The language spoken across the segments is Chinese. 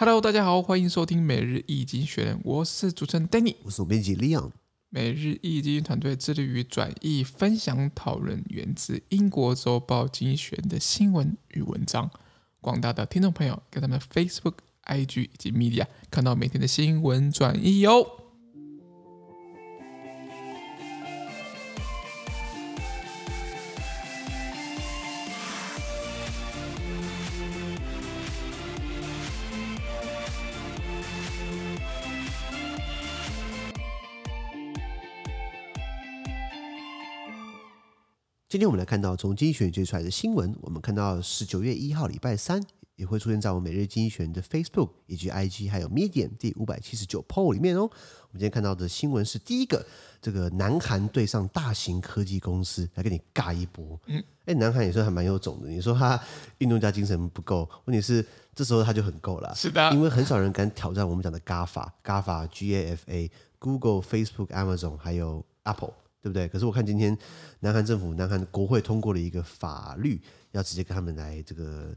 Hello，大家好，欢迎收听每日易经济学人，我是主持人 Danny，我是总编辑 Leon。每日易经济团队致力于转译、分享、讨论源自英国周报精选的新闻与文章。广大的听众朋友，跟他们 Facebook、IG 以及 Media 看到每天的新闻转译哟。今天我们来看到从经济学人追出来的新闻，我们看到是九月一号礼拜三，也会出现在我们每日经济学人的 Facebook 以及 IG 还有 Medium 第五百七十九 PO 里面哦。我们今天看到的新闻是第一个，这个南韩对上大型科技公司来跟你尬一波。嗯，哎，南韩也算还蛮有种的。你说他运动家精神不够，问题是这时候他就很够了。是的，因为很少人敢挑战我们讲的 GAFA，GAFA G A F A，Google、Facebook、Amazon 还有 Apple。对不对？可是我看今天南韩政府、南韩国会通过了一个法律，要直接跟他们来这个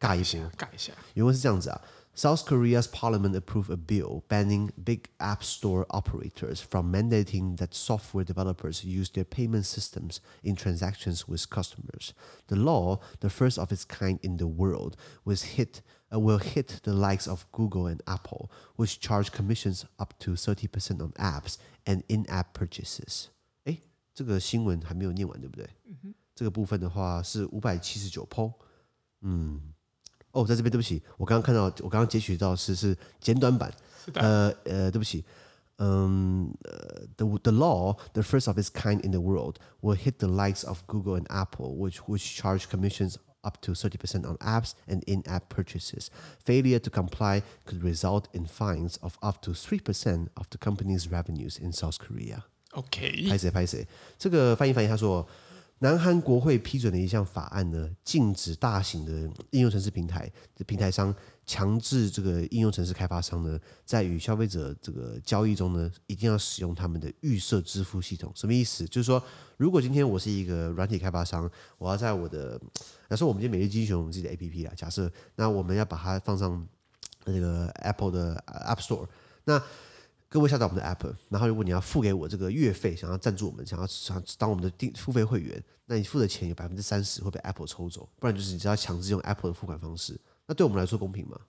尬一波，尬一下。原文是这样子啊：South Korea's parliament approved a bill banning big app store operators from mandating that software developers use their payment systems in transactions with customers. The law, the first of its kind in the world, was hit uh, will hit the likes of Google and Apple, which charge commissions up to thirty percent on apps and in-app purchases. 这个新闻还没有念完，对不对？嗯、哼这个部分的话是五百七十九 PO。嗯，哦，在这边，对不起，我刚刚看到，我刚刚截取到是是简短版。的呃呃，对不起，嗯，呃，the the law, the first of its kind in the world, will hit the likes of Google and Apple, which which charge commissions up to thirty percent on apps and in-app purchases. Failure to comply could result in fines of up to three percent of the company's revenues in South Korea. OK，拍谁拍谁？这个翻译翻译，他说，南韩国会批准的一项法案呢，禁止大型的应用程式平台的平台商强制这个应用程式开发商呢，在与消费者这个交易中呢，一定要使用他们的预设支付系统。什么意思？就是说，如果今天我是一个软体开发商，我要在我的，假设我们今天每日经济学人我们自己的 APP 啊，假设那我们要把它放上这个 Apple 的 App Store，那。各位下载我们的 app，然后如果你要付给我这个月费，想要赞助我们，想要想当我们的定付费会员，那你付的钱有百分之三十会被 Apple 抽走，不然就是你只要强制用 Apple 的付款方式，那对我们来说公平吗？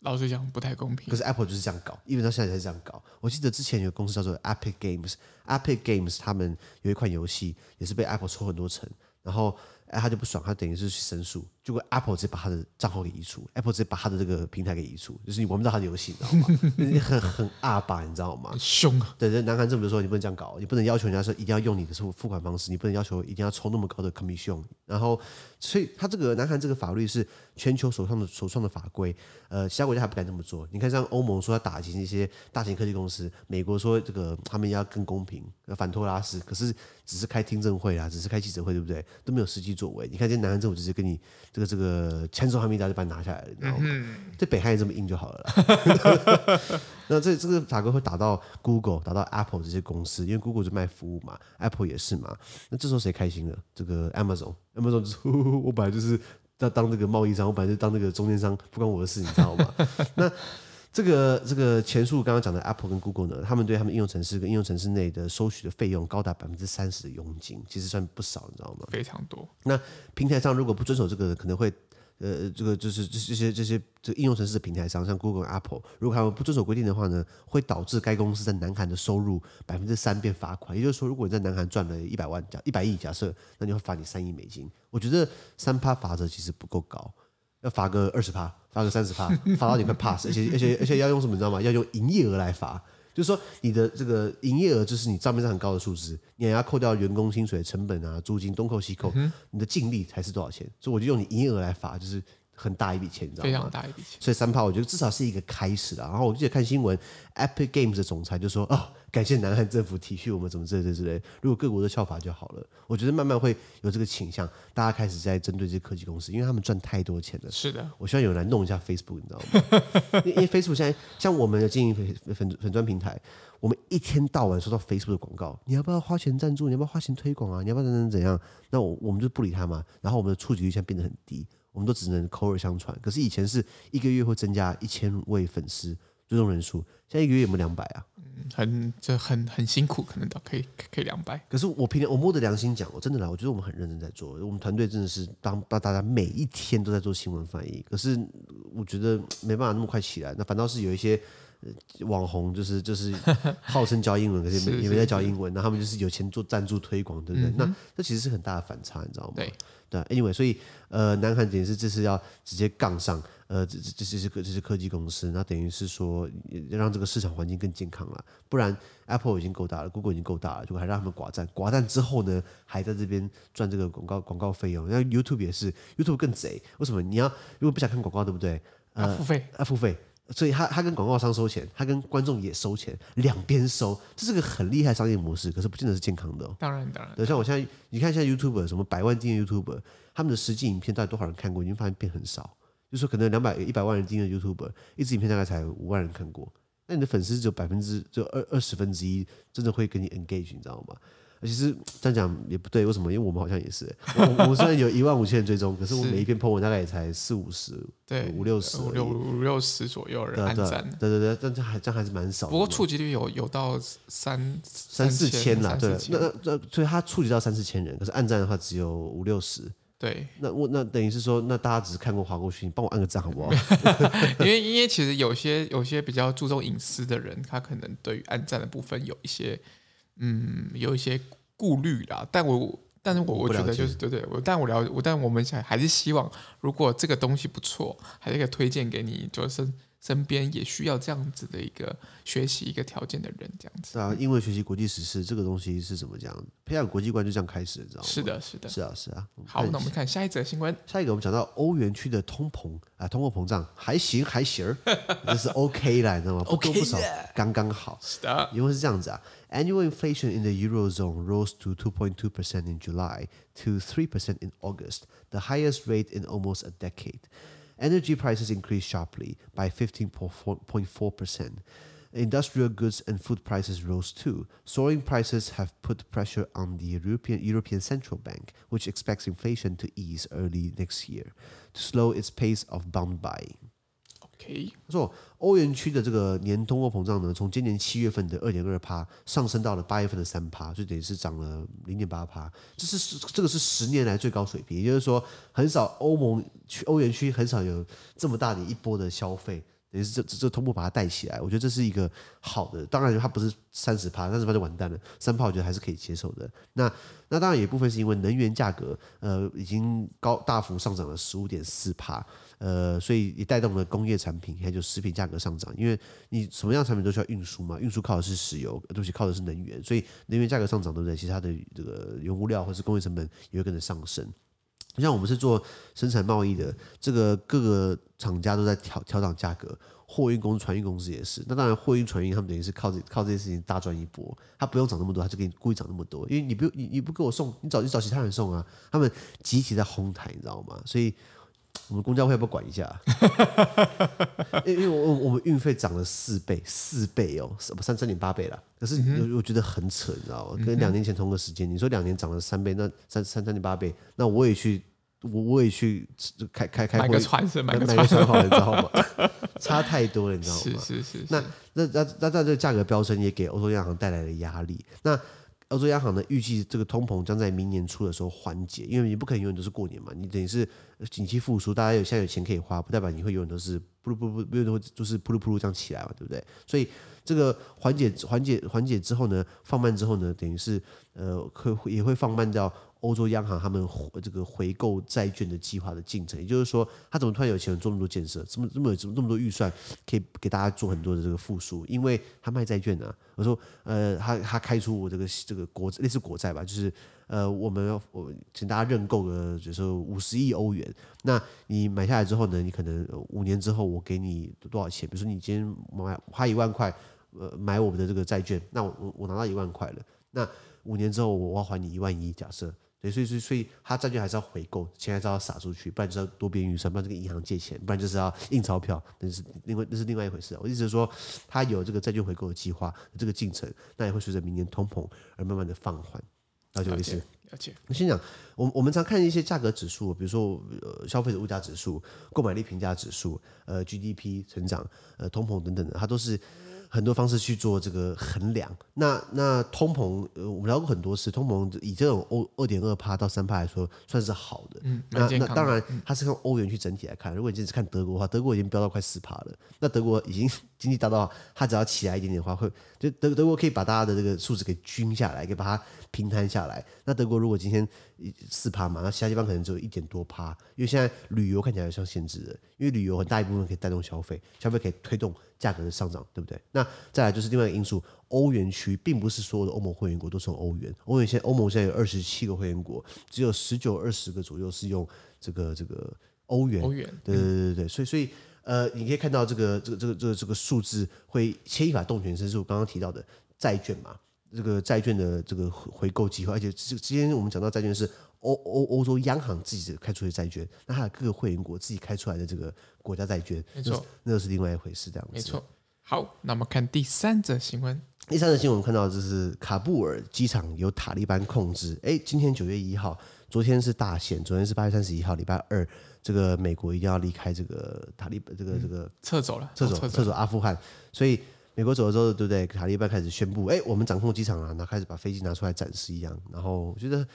老实讲不太公平。可是 Apple 就是这样搞，因为到现在才是这样搞。我记得之前有个公司叫做 Epic Games，Epic Games 他们有一款游戏也是被 Apple 抽很多层，然后。哎，他就不爽，他等于是去申诉，结果 Apple 直接把他的账号给移除，Apple 直接把他的这个平台给移除，就是你玩不到他的游戏，你知道吗？你很很阿巴，你知道吗？凶啊！对，南韩政府就说你不能这样搞，你不能要求人家说一定要用你的付付款方式，你不能要求一定要抽那么高的 commission。然后，所以他这个南韩这个法律是全球首创的首创的法规，呃，其他国家还不敢这么做。你看，像欧盟说要打击那些大型科技公司，美国说这个他们要更公平，反托拉斯，可是只是开听证会啊，只是开记者会，对不对？都没有实际作为。你看，这南韩。政府直接跟你这个这个千手哈密达就把你拿下来了，你知道吗？嗯、这北海也这么硬就好了。那这这个法规会打到 Google、打到 Apple 这些公司，因为 Google 就卖服务嘛，Apple 也是嘛。那这时候谁开心了？这个 Amazon，Amazon 就是 我本来就是在当这个贸易商，我本来就当那个中间商，不关我的事，你知道吗？那。这个这个前述刚刚讲的 Apple 跟 Google 呢，他们对他们应用程式跟应用程式内的收取的费用高达百分之三十的佣金，其实算不少，你知道吗？非常多。那平台上如果不遵守这个，可能会呃，这个就是这些这些这个应用程式的平台商，像 Google、Apple，如果他们不遵守规定的话呢，会导致该公司在南韩的收入百分之三变罚款。也就是说，如果你在南韩赚了一百万假一百亿假设，那你会罚你三亿美金。我觉得三趴法则其实不够高。要罚个二十趴，罚个三十趴，罚到你快 pass，而且而且而且要用什么你知道吗？要用营业额来罚，就是说你的这个营业额就是你账面上很高的数字，你还要扣掉员工薪水成本啊、租金东扣西扣，你的净利才是多少钱？所以我就用你营业额来罚，就是。很大一笔钱，你知道吗？非常大一笔钱，所以三炮我觉得至少是一个开始啦。然后我记得看新闻，Epic Games 的总裁就说：“哦，感谢南韩政府体恤我们，怎么之类之类。如果各国都效法就好了。”我觉得慢慢会有这个倾向，大家开始在针对这些科技公司，因为他们赚太多钱了。是的，我希望有人来弄一下 Facebook，你知道吗？因为 Facebook 现在像我们的经营粉粉粉砖平台，我们一天到晚收到 Facebook 的广告，你要不要花钱赞助？你要不要花钱推广啊？你要不要怎怎怎样？那我我们就不理他嘛。然后我们的触及率现在变得很低。我们都只能口耳相传。可是以前是一个月会增加一千位粉丝追踪人数，现在一个月有没有两百啊？嗯，很这很很辛苦，可能都可以可以两百。可是我平常我摸着良心讲，我真的来，我觉得我们很认真在做，我们团队真的是帮帮大家每一天都在做新闻翻译。可是我觉得没办法那么快起来，那反倒是有一些。网红就是就是 号称教英文，可是也没在教英文，那他们就是有钱做赞助推广，对不对？嗯、那这其实是很大的反差，你知道吗？对对，anyway，所以呃，南韩等于是这是要直接杠上，呃，这这这是科这是科技公司，那等于是说让这个市场环境更健康了。不然 Apple 已经够大了，Google 已经够大了，就还让他们寡占，寡占之后呢，还在这边赚这个广告广告费用。那 YouTube 也是，YouTube 更贼，为什么？你要如果不想看广告，对不对？呃、啊，付费啊，付费。所以他他跟广告商收钱，他跟观众也收钱，两边收，这是个很厉害商业模式。可是不见得是健康的哦。当然当然。对，像我现在，你看现在 YouTuber 什么百万订阅 YouTuber，他们的实际影片到底多少人看过？已经发现变很少。就是说可能两百一百万人订阅 YouTuber，一支影片大概才五万人看过。那你的粉丝只有百分之就二二十分之一，真的会跟你 engage，你知道吗？其实这样讲也不对，为什么？因为我们好像也是，我我们虽然有一万五千人追踪，可是我每一篇 po 文大概也才四五十，对，五六十，五六五六十左右人按赞，对对对，但这还这还是蛮少的。不过触及率有有到三三四千啦，对，那那所以他触及到三四千人，可是按赞的话只有五六十，对，那我那等于是说，那大家只是看过划过去，你帮我按个赞好不好？因为因为其实有些有些比较注重隐私的人，他可能对于按赞的部分有一些嗯有一些。顾虑啦，但我但是我我觉得就是对对，我但我了我但我们想还是希望，如果这个东西不错，还是可以推荐给你，就是身边也需要这样子的一个学习一个条件的人，这样子。对啊，因为学习国际时事这个东西是怎么讲？培养国际观就这样开始，知道吗？是的，是的，是啊，是啊。好，那我们看下一则新闻。下一个我们讲到欧元区的通膨啊，通货膨胀还行还行，这是 OK 啦，你知道吗？不多不少，刚刚好。是的，因为是这样子啊。Annual inflation in the Eurozone rose to 2.2% in July to 3% in August, the highest rate in almost a decade. Energy prices increased sharply by 15.4%. Industrial goods and food prices rose too. Soaring prices have put pressure on the European, European Central Bank, which expects inflation to ease early next year to slow its pace of bond buying. 他说，欧元区的这个年通货膨胀呢，从今年七月份的二点二趴上升到了八月份的三趴，就等于是涨了零点八趴。这是这个是十年来最高水平，也就是说，很少欧盟区欧元区很少有这么大的一波的消费。也是这这这通货把它带起来，我觉得这是一个好的。当然，它不是三十趴，三十趴就完蛋了。三趴我觉得还是可以接受的。那那当然，有部分是因为能源价格呃已经高大幅上涨了十五点四趴，呃，所以也带动了工业产品还有食品价格上涨。因为你什么样产品都需要运输嘛，运输靠的是石油，东西靠的是能源，所以能源价格上涨，对不对？其实它的这个原物料或是工业成本也会跟着上升。像我们是做生产贸易的，这个各个厂家都在调调涨价格，货运公司、船运公司也是。那当然，货运、船运他们等于是靠这靠这件事情大赚一波。他不用涨那么多，他就给你故意涨那么多，因为你不你你不给我送，你找你找其他人送啊。他们集体在哄抬，你知道吗？所以我们公交会要不要管一下？因为我我们运费涨了四倍，四倍哦，什么三三点八倍了。可是我我觉得很扯，你知道吗？跟两年前同个时间，你说两年涨了三倍，那三三三点八倍，那我也去。我我也去开开开，买个船是买个船好了，你知道吗？差太多了，你知道吗？是是是，是那。那那那那在这个价格飙升也给欧洲央行带来了压力。那澳洲央行呢，预计这个通膨将在明年初的时候缓解，因为你不可能永远都是过年嘛。你等于是景气复苏，大家有现在有钱可以花，不代表你会永远都是噗噜噗噜，永远都会就是噗噜噗噜这样起来嘛，对不对？所以这个缓解缓解缓解之后呢，放慢之后呢，等于是呃会也会放慢到。欧洲央行他们这个回购债券的计划的进程，也就是说，他怎么突然有钱做那么多建设，这么这么有这么多预算，可以给大家做很多的这个复苏？因为他卖债券啊，我说，呃，他他开出我这个这个国类似国债吧，就是呃，我们我请大家认购个，就是五十亿欧元，那你买下来之后呢，你可能五年之后我给你多少钱？比如说你今天买花一万块，呃，买我们的这个债券，那我我我拿到一万块了，那五年之后我要还你一万一，假设。对，所以所以所以他债券还是要回购，钱还是要撒出去，不然就是要多边预算，不然就跟银行借钱，不然就是要印钞票，那是另外那是另外一回事。我意思是说，他有这个债券回购的计划，这个进程，那也会随着明年通膨而慢慢的放缓。了解我意思。了解。我先讲，我我们常看一些价格指数，比如说呃消费者物价指数、购买力评价指数、呃 GDP 成长、呃通膨等等的，它都是。很多方式去做这个衡量。那那通膨，呃，我们聊过很多次，通膨以这种欧二点二趴到三趴来说，算是好的。嗯，那那当然，它是用欧元去整体来看。如果你只是看德国的话，德国已经飙到快四趴了。那德国已经 经济大到，它只要起来一点点的话，会就德德国可以把大家的这个数字给均下来，给把它平摊下来。那德国如果今天四趴嘛，那其他地方可能只有一点多趴，因为现在旅游看起来像限制的，因为旅游很大一部分可以带动消费，消费可以推动价格的上涨，对不对？那再来就是另外一个因素，欧元区并不是所有的欧盟会员国都是用欧元，欧元现欧盟现在有二十七个会员国，只有十九二十个左右是用这个这个欧元。欧元，对对对对对，所以所以呃，你可以看到这个这个这个这个这个数字会牵一发动全身，是我刚刚提到的债券嘛，这个债券的这个回购计划，而且这之前我们讲到债券是。欧欧欧洲央行自己开出的债券，那它的各个会员国自己开出来的这个国家债券，没错，那又是另外一回事，这样子。没错。好，那我们看第三则新闻。第三则新闻我们看到就是卡布尔机场由塔利班控制。哎，今天九月一号，昨天是大限，昨天是八月三十一号，礼拜二，这个美国一定要离开这个塔利班，这个这个撤走了，撤走撤走阿富汗。所以美国走了之后，对不对？塔利班开始宣布，哎，我们掌控机场了，然后开始把飞机拿出来展示一样。然后我觉得。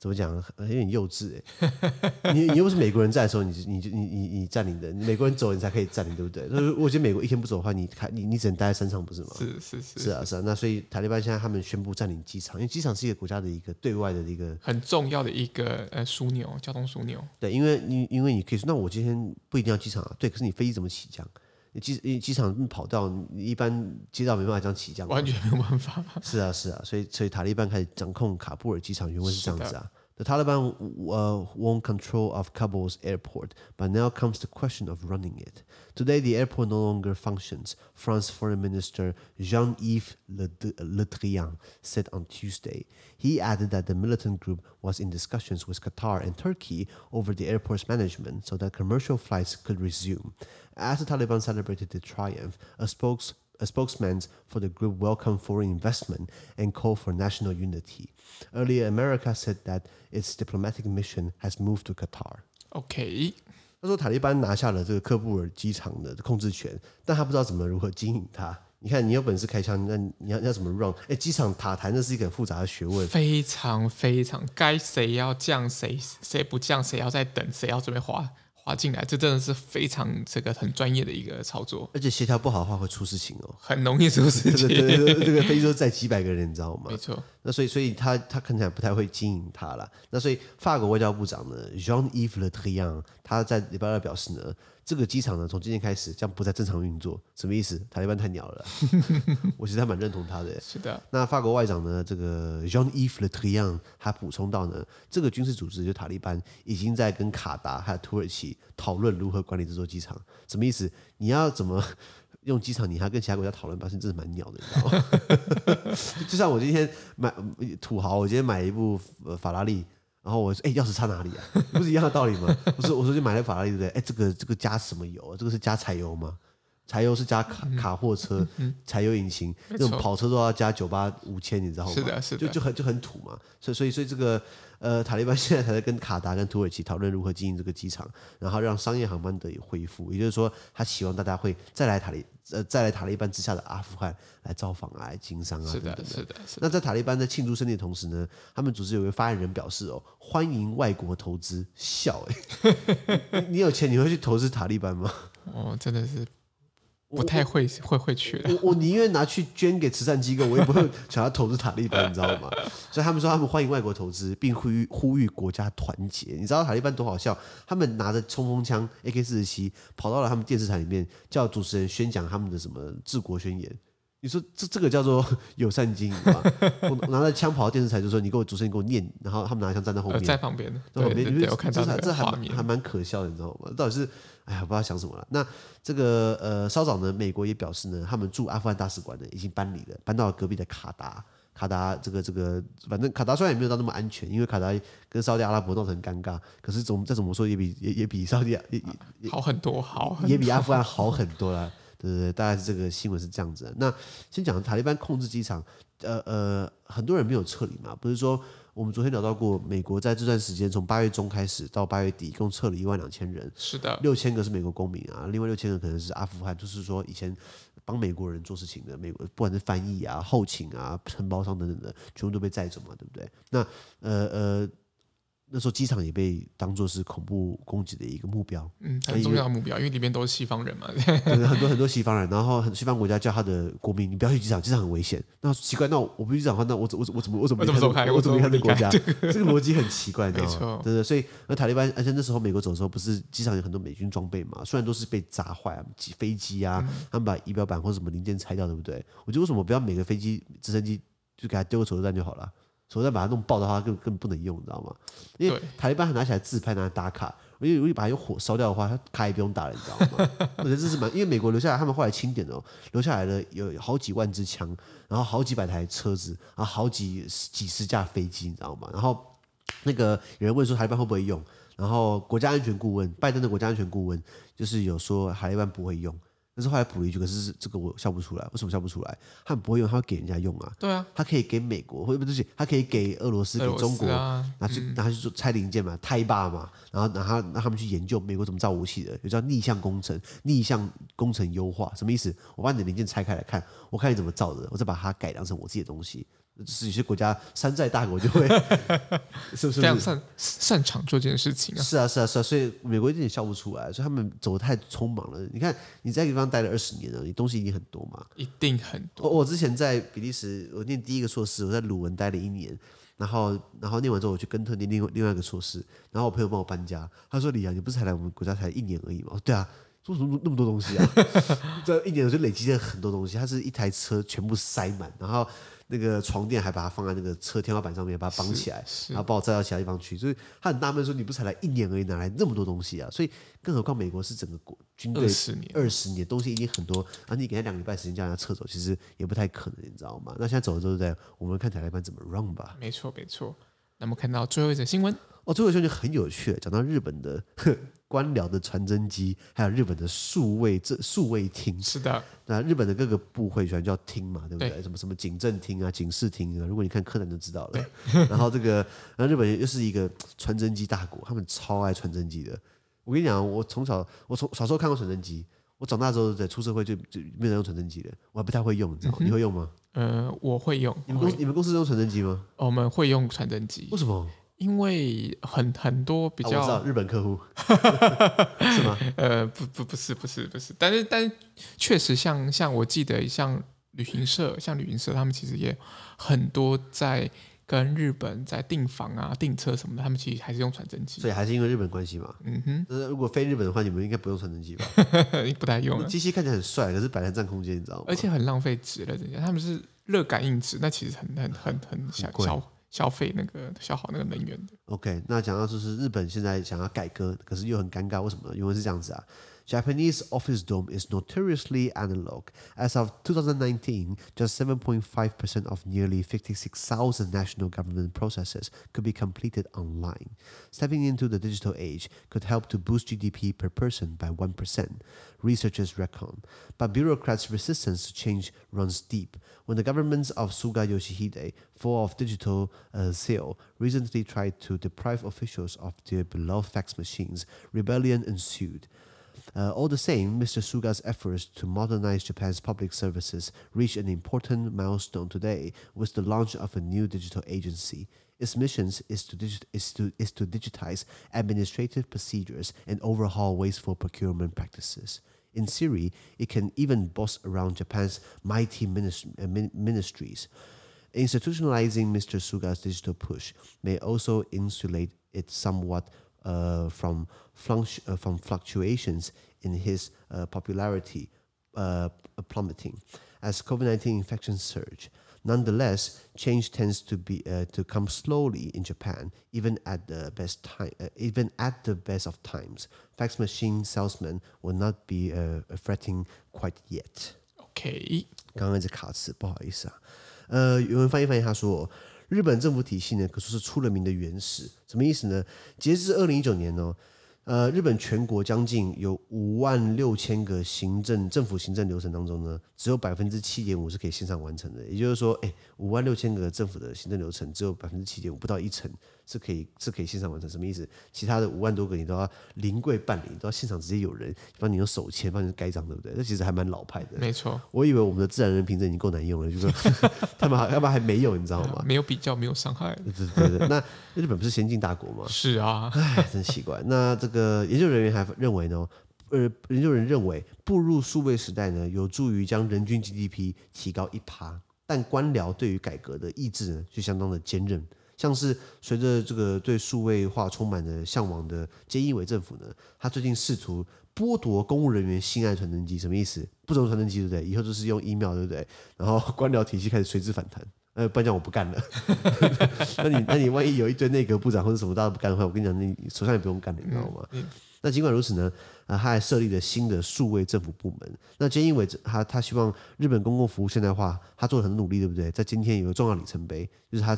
怎么讲？有点幼稚哎！你你又不是美国人在的时候，你你你你你占领的，美国人走你才可以占领，对不对？所以我觉得美国一天不走的话，你你你只能待在山上，不是吗？是是是，是啊是啊。那所以塔利班现在他们宣布占领机场，因为机场是一个国家的一个对外的一个很重要的一个呃枢纽，交通枢纽。对，因为你因为你可以说，那我今天不一定要机场啊。对，可是你飞机怎么起降？你机你机场跑道，你一般街道没办法这样起降，完全没有办法。是啊是啊，所以所以塔利班开始掌控卡布尔机场，原文是这样子啊。The Taliban uh, won control of Kabul's airport, but now comes the question of running it. Today, the airport no longer functions, France Foreign Minister Jean-Yves Le, Le Drian said on Tuesday. He added that the militant group was in discussions with Qatar and Turkey over the airport's management so that commercial flights could resume. As the Taliban celebrated the triumph, a spokes spokesman for the group welcomed foreign investment and called for national unity. Earlier, America said that its diplomatic mission has moved to Qatar. OK，他说塔利班拿下了这个喀布尔机场的控制权，但他不知道怎么如何经营它。你看，你有本事开枪，那你要你要怎么 run？哎，机场塔台那是一个很复杂的学问，非常非常，该谁要降谁，谁不降，谁要再等，谁要准备滑。滑进来，这真的是非常这个很专业的一个操作，而且协调不好的话会出事情哦，很容易出事情。这个这个这个飞机都载几百个人，你知道吗？没错。那所以所以他他看起来不太会经营他了。那所以法国外交部长呢，Jean-Yves Le Drian，他在礼拜二表示呢。这个机场呢，从今天开始将不再正常运作，什么意思？塔利班太鸟了，我其实还蛮认同他的。是的。那法国外长呢，这个 Jean-Yves Le Drian 他补充到呢，这个军事组织就塔利班已经在跟卡达还有土耳其讨论如何管理这座机场。什么意思？你要怎么用机场？你还跟其他国家讨论，发现真的蛮鸟的，你知道吗？就像我今天买 土豪，我今天买一部法拉利。然后我说：“哎，钥匙插哪里啊？不是一样的道理吗？我说：我说就买了法拉利，对不对？哎，这个这个加什么油？这个是加柴油吗？柴油是加卡卡货车，柴油引擎，那种跑车都要加九八五千，你知道吗？是的，是的，就就很就很土嘛。所以所以所以这个呃，塔利班现在才在跟卡达跟土耳其讨论如何经营这个机场，然后让商业航班得以恢复。也就是说，他希望大家会再来塔利。”呃，再来塔利班之下的阿富汗来造访啊，来经商啊，是的，等等是的，是的。那在塔利班在庆祝胜利的同时呢，他们组织有一个发言人表示哦，欢迎外国投资。笑哎、欸，你有钱你会去投资塔利班吗？哦，真的是。不太会会会去的，我我宁愿拿去捐给慈善机构，我也不会 想要投资塔利班，你知道吗？所以他们说他们欢迎外国投资，并呼吁呼吁国家团结。你知道塔利班多好笑？他们拿着冲锋枪 AK 四十七跑到了他们电视台里面，叫主持人宣讲他们的什么治国宣言。你说这这个叫做 友善经营吗？我拿着枪跑到电视台，就说你给我主持人给我念，然后他们拿着枪站在后面，在旁边，在旁边，因为这还这还还还蛮可笑的，你知道吗？到底是哎呀，不知道想什么了。那这个呃，稍早呢，美国也表示呢，他们驻阿富汗大使馆呢已经搬离了，搬到了隔壁的卡达。卡达这个这个，反正卡达虽然也没有到那么安全，因为卡达跟沙特阿拉伯闹得很尴尬，可是总再怎么说也比也也比沙特也也好很多，好也比阿富汗好很多了。对对对，大概是这个新闻是这样子的。那先讲塔利班控制机场，呃呃，很多人没有撤离嘛，不是说我们昨天聊到过，美国在这段时间从八月中开始到八月底，一共撤了一万两千人。是的，六千个是美国公民啊，另外六千个可能是阿富汗，就是说以前帮美国人做事情的美国，不管是翻译啊、后勤啊、承包商等等的，全部都被载走嘛，对不对？那呃呃。那时候机场也被当做是恐怖攻击的一个目标，嗯，很重要的目标，因为里面都是西方人嘛，很多很多西方人，然后很西方国家叫他的国民，你不要去机场，机场很危险。那奇怪，那我不去机场的话，那我我我怎么我怎么走开？我怎么离开这个国家？这个逻辑很奇怪，你知道吗？对对，所以那塔利班，而且那时候美国走的时候，不是机场有很多美军装备嘛？虽然都是被砸坏啊，飞机啊，他们把仪表板或者什么零件拆掉，对不对？我觉得为什么不要每个飞机、直升机就给他丢个手榴弹就好了？手再把它弄爆的话，更更不能用，你知道吗？因为塔利班还拿起来自拍，拿来打卡。因为如果把它用火烧掉的话，它卡也不用打了，你知道吗？我觉得这是蛮……因为美国留下来，他们后来清点哦，留下来的有好几万支枪，然后好几百台车子，然后好几几十架飞机，你知道吗？然后那个有人问说塔利班会不会用，然后国家安全顾问拜登的国家安全顾问就是有说塔利班不会用。但是后来补了一句，可是这个我笑不出来，为什么笑不出来？他们不会用，他会给人家用啊。对啊，他可以给美国，或者不是，他可以给俄罗斯、给中国，啊、拿去拿去做拆零件嘛，胎霸嘛，然后拿他让他们去研究美国怎么造武器的，有叫逆向工程、逆向工程优化，什么意思？我把你的零件拆开来看，我看你怎么造的，我再把它改良成我自己的东西。是有些国家山寨大国就会，是不是非常擅擅长做这件事情啊？是啊，是啊，是啊，所以美国一点也笑不出来，所以他们走得太匆忙了。你看你在地方待了二十年了，你东西一定很多嘛？一定很多。我我之前在比利时，我念第一个硕士，我在鲁文待了一年，然后然后念完之后我去跟特念另外另外一个硕士，然后我朋友帮我搬家，他说：“李阳，你不是才来我们国家才一年而已吗？”我说：“对啊。”做什么那么多东西啊？这一年我就累积了很多东西。它是一台车全部塞满，然后那个床垫还把它放在那个车天花板上面，把它绑起来，然后把我载到其他地方去。所以他很纳闷说：“你不才来一年而已，哪来那么多东西啊？”所以更何况美国是整个国军队二十年，二十年东西已经很多，然后你给他两个礼拜时间叫人家撤走，其实也不太可能，你知道吗？那现在走的都是在我们看塔利班怎么 run 吧。没错，没错。那么看到最后一则新闻哦，最后一则就很有趣，讲到日本的。官僚的传真机，还有日本的数位这数位厅，是的。那日本的各个部会喜欢叫厅嘛，对不对？对什么什么警政厅啊、警视厅啊，如果你看柯南就知道了。然后这个，然后日本又是一个传真机大国，他们超爱传真机的。我跟你讲，我从小我从小时候看过传真机，我长大之后在出社会就就没有人用传真机了，我还不太会用，你知道你会用吗？呃，我会用。你们公你们公司用传真机吗？我们会用传真机。为什么？因为很很多比较，啊、我知道日本客户 是吗？呃，不不不是不是不是，但是但是确实像像我记得像旅行社像旅行社他们其实也很多在跟日本在订房啊订车什么的，他们其实还是用传真机，所以还是因为日本关系嘛。嗯哼，那如果非日本的话，你们应该不用传真机吧？不太用，机器看起来很帅，可是摆在占空间，你知道吗？而且很浪费纸了，人家他们是热感应纸，那其实很很很很小小。消费那个消耗那个能源的。OK，那讲到就是日本现在想要改革，可是又很尴尬，为什么呢？因为是这样子啊。Japanese office dome is notoriously analog. As of 2019, just 7.5% of nearly 56,000 national government processes could be completed online. Stepping into the digital age could help to boost GDP per person by 1%, researchers reckon. But bureaucrats' resistance to change runs deep. When the governments of Suga Yoshihide, full of digital uh, zeal, recently tried to deprive officials of their beloved fax machines, rebellion ensued. Uh, all the same, Mr. Suga's efforts to modernize Japan's public services reached an important milestone today with the launch of a new digital agency. Its mission is to, digi- is, to, is to digitize administrative procedures and overhaul wasteful procurement practices. In theory, it can even boss around Japan's mighty ministry, uh, ministries. Institutionalizing Mr. Suga's digital push may also insulate it somewhat from, flunct- uh, from fluctuations in his uh, popularity uh, plummeting as COVID 19 infections surge. Nonetheless, change tends to be uh, to come slowly in Japan, even at the best time. Uh, even at the best of times, fax machine salesmen will not be uh, fretting quite yet. OK，刚刚这卡词不好意思啊，呃，有人翻译翻译，他说。 日本政府体系呢，可说是出了名的原始。什么意思呢？截至二零一九年呢，呃，日本全国将近有五万六千个行政政府行政流程当中呢，只有百分之七点五是可以线上完成的。也就是说，哎，五万六千个政府的行政流程，只有百分之七点五，不到一成是可以是可以线上完成。什么意思？其他的五万多个你都要临柜办理，都要现场直接有人帮你用手签，帮你盖章，对不对？这其实还蛮老派的。没错，我以为我们的自然人凭证已经够难用了，就是 他们要不然还没有，你知道吗？没有比较，没有伤害。对对对，对，那日本不是先进大国吗？是啊，哎，真奇怪。那这个研究人员还认为呢，呃，研究人认为步入数位时代呢，有助于将人均 GDP 提高一趴，但官僚对于改革的意志呢，就相当的坚韧。像是随着这个对数位化充满了向往的菅义伟政府呢，他最近试图剥夺公务人员性爱传真机，什么意思？不准传真机，对不对？以后就是用 email，对不对？然后官僚体系开始随之反弹。呃，不然讲我不干了。那你那你万一有一堆内阁部长或者什么大家不干的话，我跟你讲，你手上也不用干了，你知道吗？那尽管如此呢，呃，他还设立了新的数位政府部门。那菅义伟他他希望日本公共服务现代化，他做的很努力，对不对？在今天有个重要里程碑，就是他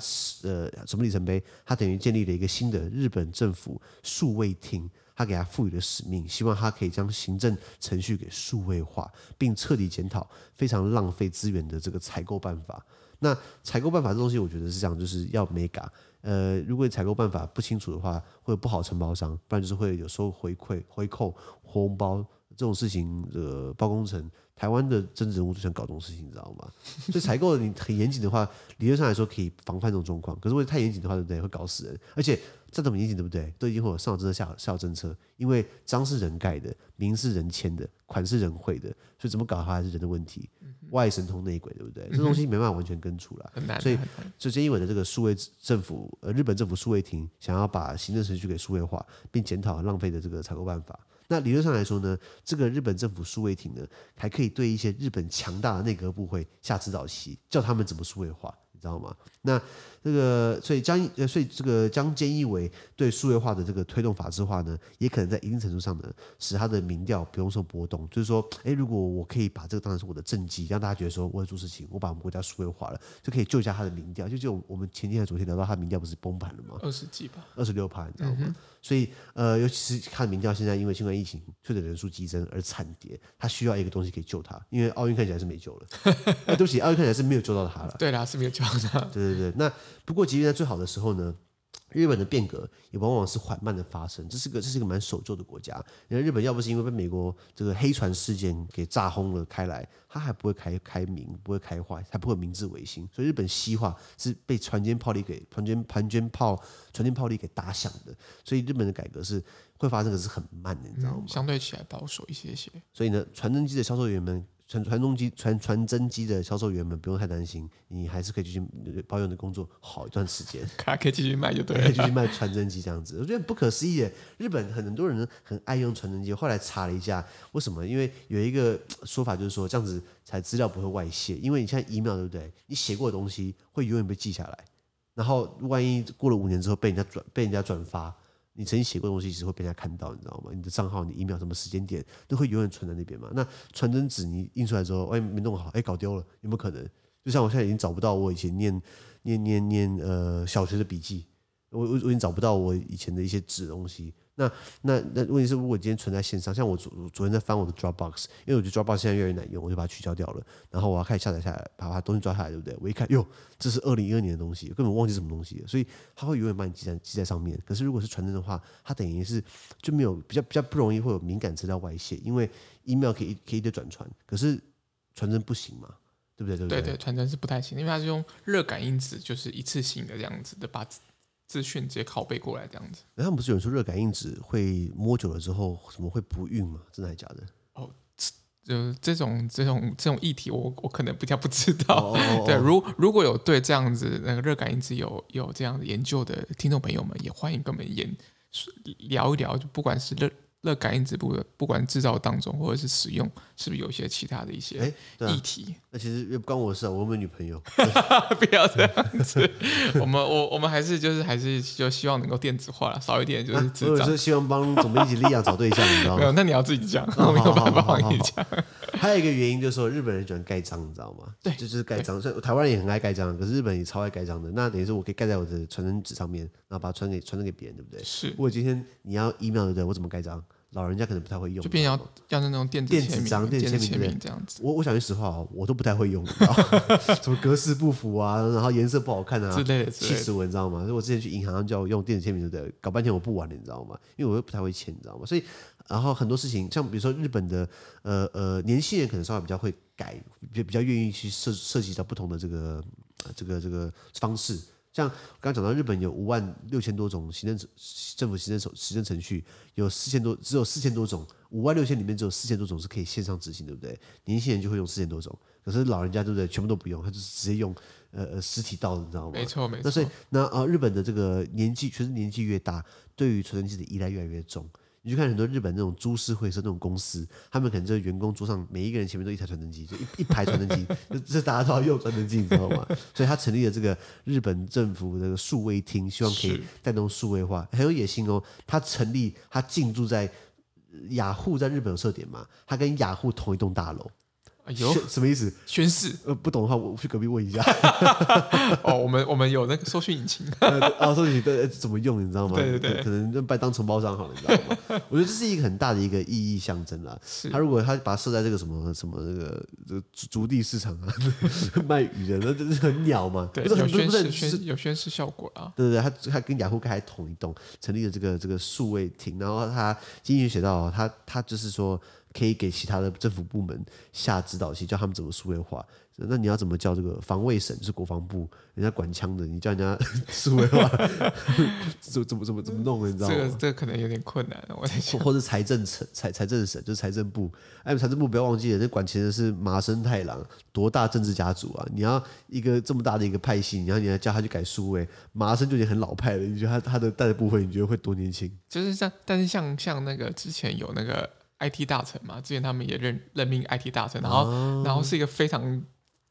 呃什么里程碑？他等于建立了一个新的日本政府数位厅，他给他赋予了使命，希望他可以将行政程序给数位化，并彻底检讨非常浪费资源的这个采购办法。那采购办法这东西，我觉得是这样，就是要没嘎。呃，如果你采购办法不清楚的话，会有不好承包商，不然就是会有时候回馈、回扣、红包这种事情。呃，包工程，台湾的政治人物就想搞这种事情，你知道吗？所以采购你很严谨的话，理论上来说可以防范这种状况。可是如果太严谨的话，对不对？会搞死人。而且再怎么严谨，对不对？都已经会有上有政策、下有下有政策。因为章是人盖的，名是人签的，款是人汇的，所以怎么搞它还是人的问题。外神通内鬼，对不对？这东西没办法完全根除了，很难。所以，就菅义伟的这个数位政府，呃，日本政府数位厅想要把行政程序给数位化，并检讨浪费的这个采购办法。那理论上来说呢，这个日本政府数位厅呢，还可以对一些日本强大的内阁部会下指导棋，叫他们怎么数位化。你知道吗？那这个，所以江呃，所以这个将菅义伟对数位化的这个推动法制化呢，也可能在一定程度上呢，使他的民调不用受波动。就是说，哎，如果我可以把这个当成是我的政绩，让大家觉得说我在做事情，我把我们国家数位化了，就可以救一下他的民调。就就我们前天还昨天聊到他的民调不是崩盘了吗？二十几吧，二十六趴，你知道吗？嗯、所以呃，尤其是看民调现在因为新冠疫情确诊人数激增而惨跌，他需要一个东西可以救他，因为奥运看起来是没救了。对不起，奥运看起来是没有救到他了。对啦，是没有救到他。对对对，那不过，即便在最好的时候呢，日本的变革也往往是缓慢的发生。这是个这是一个蛮守旧的国家。你看日本要不是因为被美国这个黑船事件给炸轰了开来，它还不会开开明，不会开化，还不会明治维新。所以日本西化是被船坚炮利给船坚盘坚炮船坚炮利给打响的。所以日本的改革是会发生的是很慢的，你知道吗？相对起来保守一些些。所以呢，传真机的销售员们。传传动机、传传真机的销售员们不用太担心，你还是可以继续保有你的工作好一段时间，还可以继续卖就对了，可以继续 卖传真机这样子。我觉得不可思议耶，日本很多人很爱用传真机，后来查了一下，为什么？因为有一个说法就是说，这样子才资料不会外泄，因为你现在 email 对不对？你写过的东西会永远被记下来，然后万一过了五年之后被人家转被人家转发。你曾经写过的东西，其实会被人家看到，你知道吗？你的账号、你 email 什么时间点都会永远存在那边嘛。那传真纸你印出来之后，哎没弄好，哎，搞丢了，有没有可能？就像我现在已经找不到我以前念念念念呃小学的笔记，我我我已经找不到我以前的一些纸东西。那那那问题是，如果今天存在线上，像我昨昨天在翻我的 Dropbox，因为我觉得 Dropbox 现在越来越难用，我就把它取消掉了。然后我要开始下载下来，把它东西抓下来，对不对？我一看，哟，这是二零一二年的东西，根本忘记什么东西。所以它会永远把你记在记在上面。可是如果是传真的话，它等于是就没有比较比较不容易会有敏感资料外泄，因为 email 可以可以一直转传，可是传真不行嘛，对不对？对对？对对，传真是不太行，因为它是用热感应纸，就是一次性的这样子的把。资讯直接拷贝过来这样子，然后他们不是有人说热感应纸会摸久了之后怎么会不孕吗？真的还是假的？哦，就这种这种这种议题我，我我可能比较不知道。哦哦哦 对，如如果有对这样子那个热感应纸有有这样的研究的听众朋友们，也欢迎跟我们研聊一聊，就不管是热热感应纸部的，不管制造当中或者是使用，是不是有一些其他的一些议题？那、啊、其实也不关我的事啊，我有没有女朋友？不要这样子，我们我我们还是就是还是就希望能够电子化了，少一点就是制造。我是希望帮总编辑力量找对象，你知道吗？没有，那你要自己讲，我没有办法帮你讲。还有一个原因就是说，日本人喜欢盖章，你知道吗？对，就是盖章。所以台湾人也很爱盖章，可是日本也超爱盖章的。那等于说我可以盖在我的传真纸上面，然后把它传给传真给别人，对不对？是。如果今天你要 email 对不对？我怎么盖章？老人家可能不太会用，就变要要那种电子电子章、电子签名，名这样子。我我想句实话哦，我都不太会用，什么格式不符啊，然后颜色不好看啊之类的，气死我，你知道吗？所以我之前去银行叫我用电子签名，对不对？搞半天我不玩了，你知道吗？因为我又不太会签，你知道吗？所以然后很多事情，像比如说日本的呃呃年轻人可能稍微比较会改，比比较愿意去设涉及到不同的这个这个这个方式。像刚刚讲到，日本有五万六千多种行政政府行政手行政程序，有四千多，只有四千多种，五万六千里面只有四千多种是可以线上执行，对不对？年轻人就会用四千多种，可是老人家对不对？全部都不用，他就直接用呃呃实体到，你知道吗？没错没错。那所以那啊，日本的这个年纪，随着年纪越大，对于传真机的依赖越来越重。你去看很多日本那种株式会社那种公司，他们可能这个员工桌上每一个人前面都一台传真机，就一一排传真机，就这大家都要用传真机，你知道吗？所以他成立了这个日本政府的数位厅，希望可以带动数位化，很有野心哦。他成立，他进驻在雅虎在日本有设点嘛？他跟雅虎同一栋大楼。有什么意思？宣誓？呃，不懂的话，我去隔壁问一下。哦，我们我们有那个搜寻引擎。哦，搜寻引擎怎么用？你知道吗？对对对，可能就把当承包商好了，你知道吗？我觉得这是一个很大的一个意义象征啦。是。他如果他把它设在这个什么什么那个这个筑地市场啊，卖鱼的，那就是很鸟嘛。对，有宣誓，有宣誓效果啊。对对对，他他跟雅虎开同一栋，成立了这个这个数位亭，然后他经济学写到，他他就是说。可以给其他的政府部门下指导棋，教他们怎么数位化。那你要怎么叫这个防卫省？就是国防部，人家管枪的，你叫人家 数位化，怎 怎么怎么怎么弄？你知道吗？这个这个可能有点困难。我在想，或者财政省、财财政省就是财政部。哎，财政部不要忘记了，那管钱的是麻生太郎，多大政治家族啊！你要一个这么大的一个派系，你要你要叫他去改数位，麻生就已经很老派了。你觉得他他的带的部分，你觉得会多年轻？就是像，但是像像那个之前有那个。IT 大臣嘛，之前他们也任任命 IT 大臣，然后、哦、然后是一个非常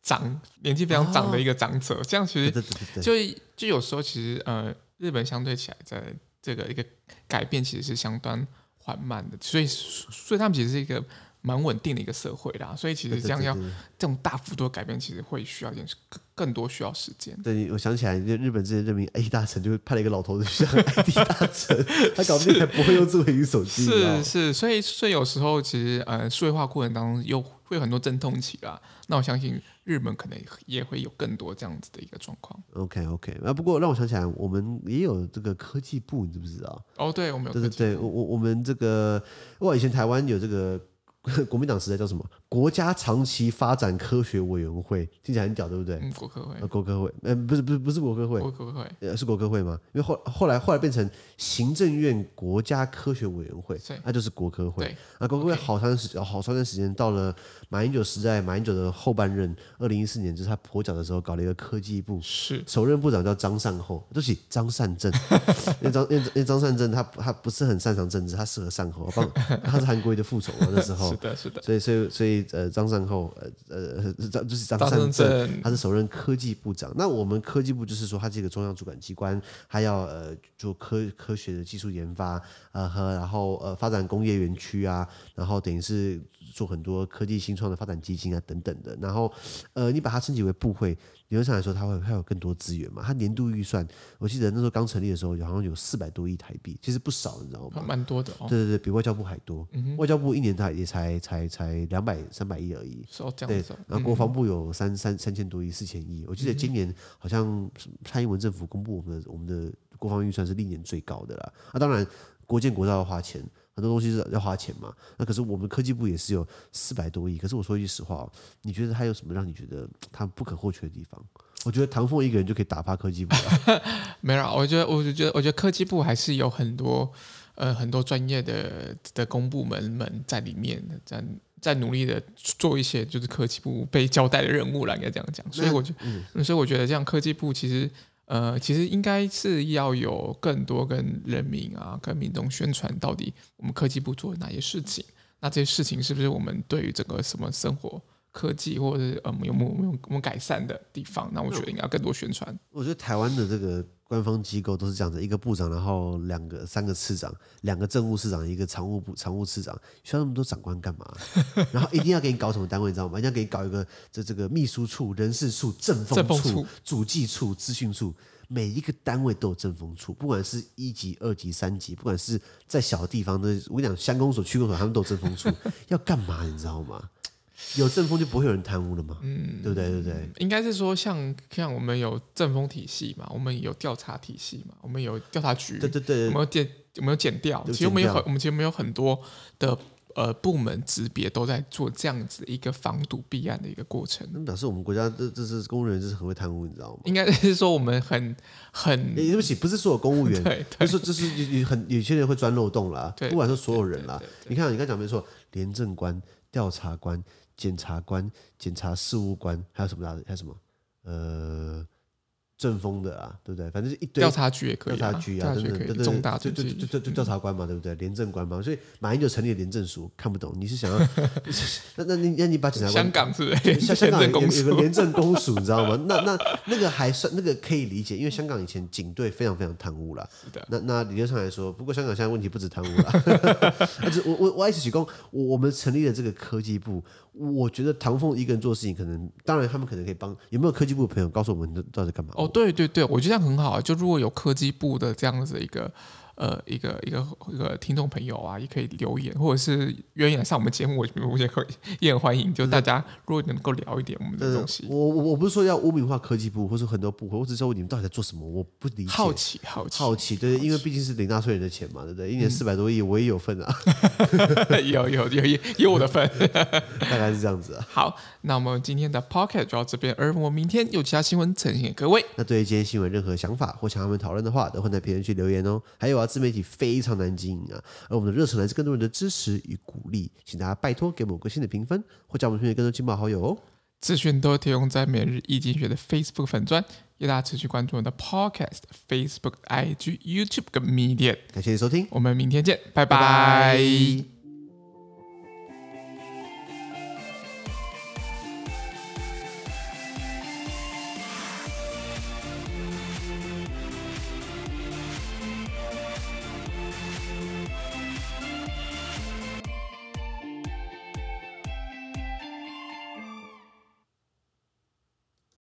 长年纪非常长的一个长者，哦、这样其实就就，就有时候其实呃，日本相对起来在这个一个改变其实是相当缓慢的，所以所以他们其实是一个。蛮稳定的一个社会啦，所以其实这样要这种大幅度的改变，其实会需要一点更更多需要时间。对，我想起来，就日本之前任命 A 大臣，就派了一个老头子去当 IT 大臣，他搞不定还不会用智慧型手机。是是，所以所以有时候其实呃，数位化过程当中又会有很多阵痛期啦。那我相信日本可能也会有更多这样子的一个状况。OK OK，啊，不过让我想起来，我们也有这个科技部，你知不知道？哦，对，我们有对对对，我我我们这个，我以前台湾有这个。国民党时代叫什么？国家长期发展科学委员会，听起来很屌，对不对？嗯，国科会。呃，国科会，呃，不是，不是，不是国科会。国科会，呃，是国科会吗？因为后后来后来变成行政院国家科学委员会，那就是国科会。那国科会好长时好长段时间，到了马英九时代，马英九的后半任，二零一四年就是他跛脚的时候，搞了一个科技部，是首任部长叫张善后，对不起，张善政。因为张因为张善政他他不是很擅长政治，他适合善后，帮他是韩国瑜的副手嘛，那时候。是的，是的。所以所以所以呃，张善后呃呃张就是张善政，他是首任科技部长。那我们科技部就是说，它是一个中央主管机关，他要呃做科科学的技术研发，呃和然后呃发展工业园区啊，然后等于是做很多科技新创的发展基金啊等等的。然后呃，你把它升级为部会。理论上来说，它会它有更多资源嘛？它年度预算，我记得那时候刚成立的时候，好像有四百多亿台币，其实不少，你知道吗？蛮多的哦。对对对，比外交部还多。嗯、外交部一年它也才才才两百三百亿而已。是哦，这样对。然后国防部有三三三千多亿，四千亿。我记得今年好像蔡英文政府公布我们的我们的国防预算是历年最高的啦。啊，当然国建国造要花钱。很多东西是要花钱嘛？那可是我们科技部也是有四百多亿。可是我说一句实话哦，你觉得他有什么让你觉得他不可或缺的地方？我觉得唐凤一个人就可以打趴科技部了。没有，我觉得，我就觉得，我觉得科技部还是有很多呃很多专业的的公部门们在里面，在在努力的做一些就是科技部被交代的任务了，应该这样讲。所以我就，嗯，所以我觉得这样科技部其实。呃，其实应该是要有更多跟人民啊、跟民众宣传到底我们科技部做了哪些事情。那这些事情是不是我们对于整个什么生活科技或者是呃有没有没有没有改善的地方？那我觉得应该要更多宣传。我觉得台湾的这个。官方机构都是这样子，一个部长，然后两个、三个次长，两个政务次长，一个常务部常务次长，需要那么多长官干嘛？然后一定要给你搞什么单位，你知道吗？一定要给你搞一个这这个秘书处、人事处、政风处、处主计处、资讯处，每一个单位都有政风处，不管是一级、二级、三级，不管是在小地方的，我跟你讲，乡公所、区公所，他们都有政风处，要干嘛？你知道吗？有政风就不会有人贪污了吗？嗯，对不对？对不对？应该是说像，像像我们有政风体系嘛，我们有调查体系嘛，我们有调查局，对对对，我们有检，我们有检调。其实我们有很，我们其实没有很多的呃部门级别都在做这样子一个防堵弊案的一个过程。那表示我们国家这这是公务员，就是很会贪污，你知道吗？应该是说我们很很，对不起，不是所有公务员，对，就是就是有有很有些人会钻漏洞啦。不管是所有人啦，你看你刚讲没错，廉政官、调查官。检察官、检察事务官，还有什么？还有什么？呃。政风的啊，对不对？反正是一堆调查局也可以，调查局啊，等等，对对，重大就就就就就调查官嘛，对不对？廉政官嘛，所以马英九成立了廉政署，看不懂，你是想要？那那你那你把检察官香港是不是？香 香港有有个廉政公署，你知道吗？那那那个还算那个可以理解，因为香港以前警队非常非常贪污了。是的。那那理论上来说，不过香港现在问题不止贪污了。而 且我我我一起举公，我我们成立了这个科技部，我觉得唐凤一个人做事情，可能当然他们可能可以帮。有没有科技部的朋友告诉我们到底干嘛？哦。对对对，我觉得这样很好。就如果有科技部的这样子一个呃一个一个一个听众朋友啊，也可以留言，或者是愿意来上我们节目，我我也可以也很欢迎。就大家如果能够聊一点我们的东西，我我我不是说要污名化科技部，或者很多部会，我只是说你们到底在做什么，我不理解。好奇好奇好奇，对，因为毕竟是领纳税人的钱嘛，对不对？一年四百多亿，我也有份啊，有有有有有我的份，大概是这样子啊。好，那我们今天的 podcast 就到这边，而我明天有其他新闻呈现给各位。那对于今天新闻任何想法或想要我们讨论的话，都会在评论区留言哦。还有啊，自媒体非常难经营啊，而我们的热忱来自更多人的支持与鼓励，请大家拜托给我们个新的评分，或加我们推荐更多亲朋好友哦。资讯都提供在每日易经济学的 Facebook 粉专，也大家持续关注我们的 Podcast、Facebook、IG、YouTube 跟 Medium。感谢你收听，我们明天见，拜拜。拜拜。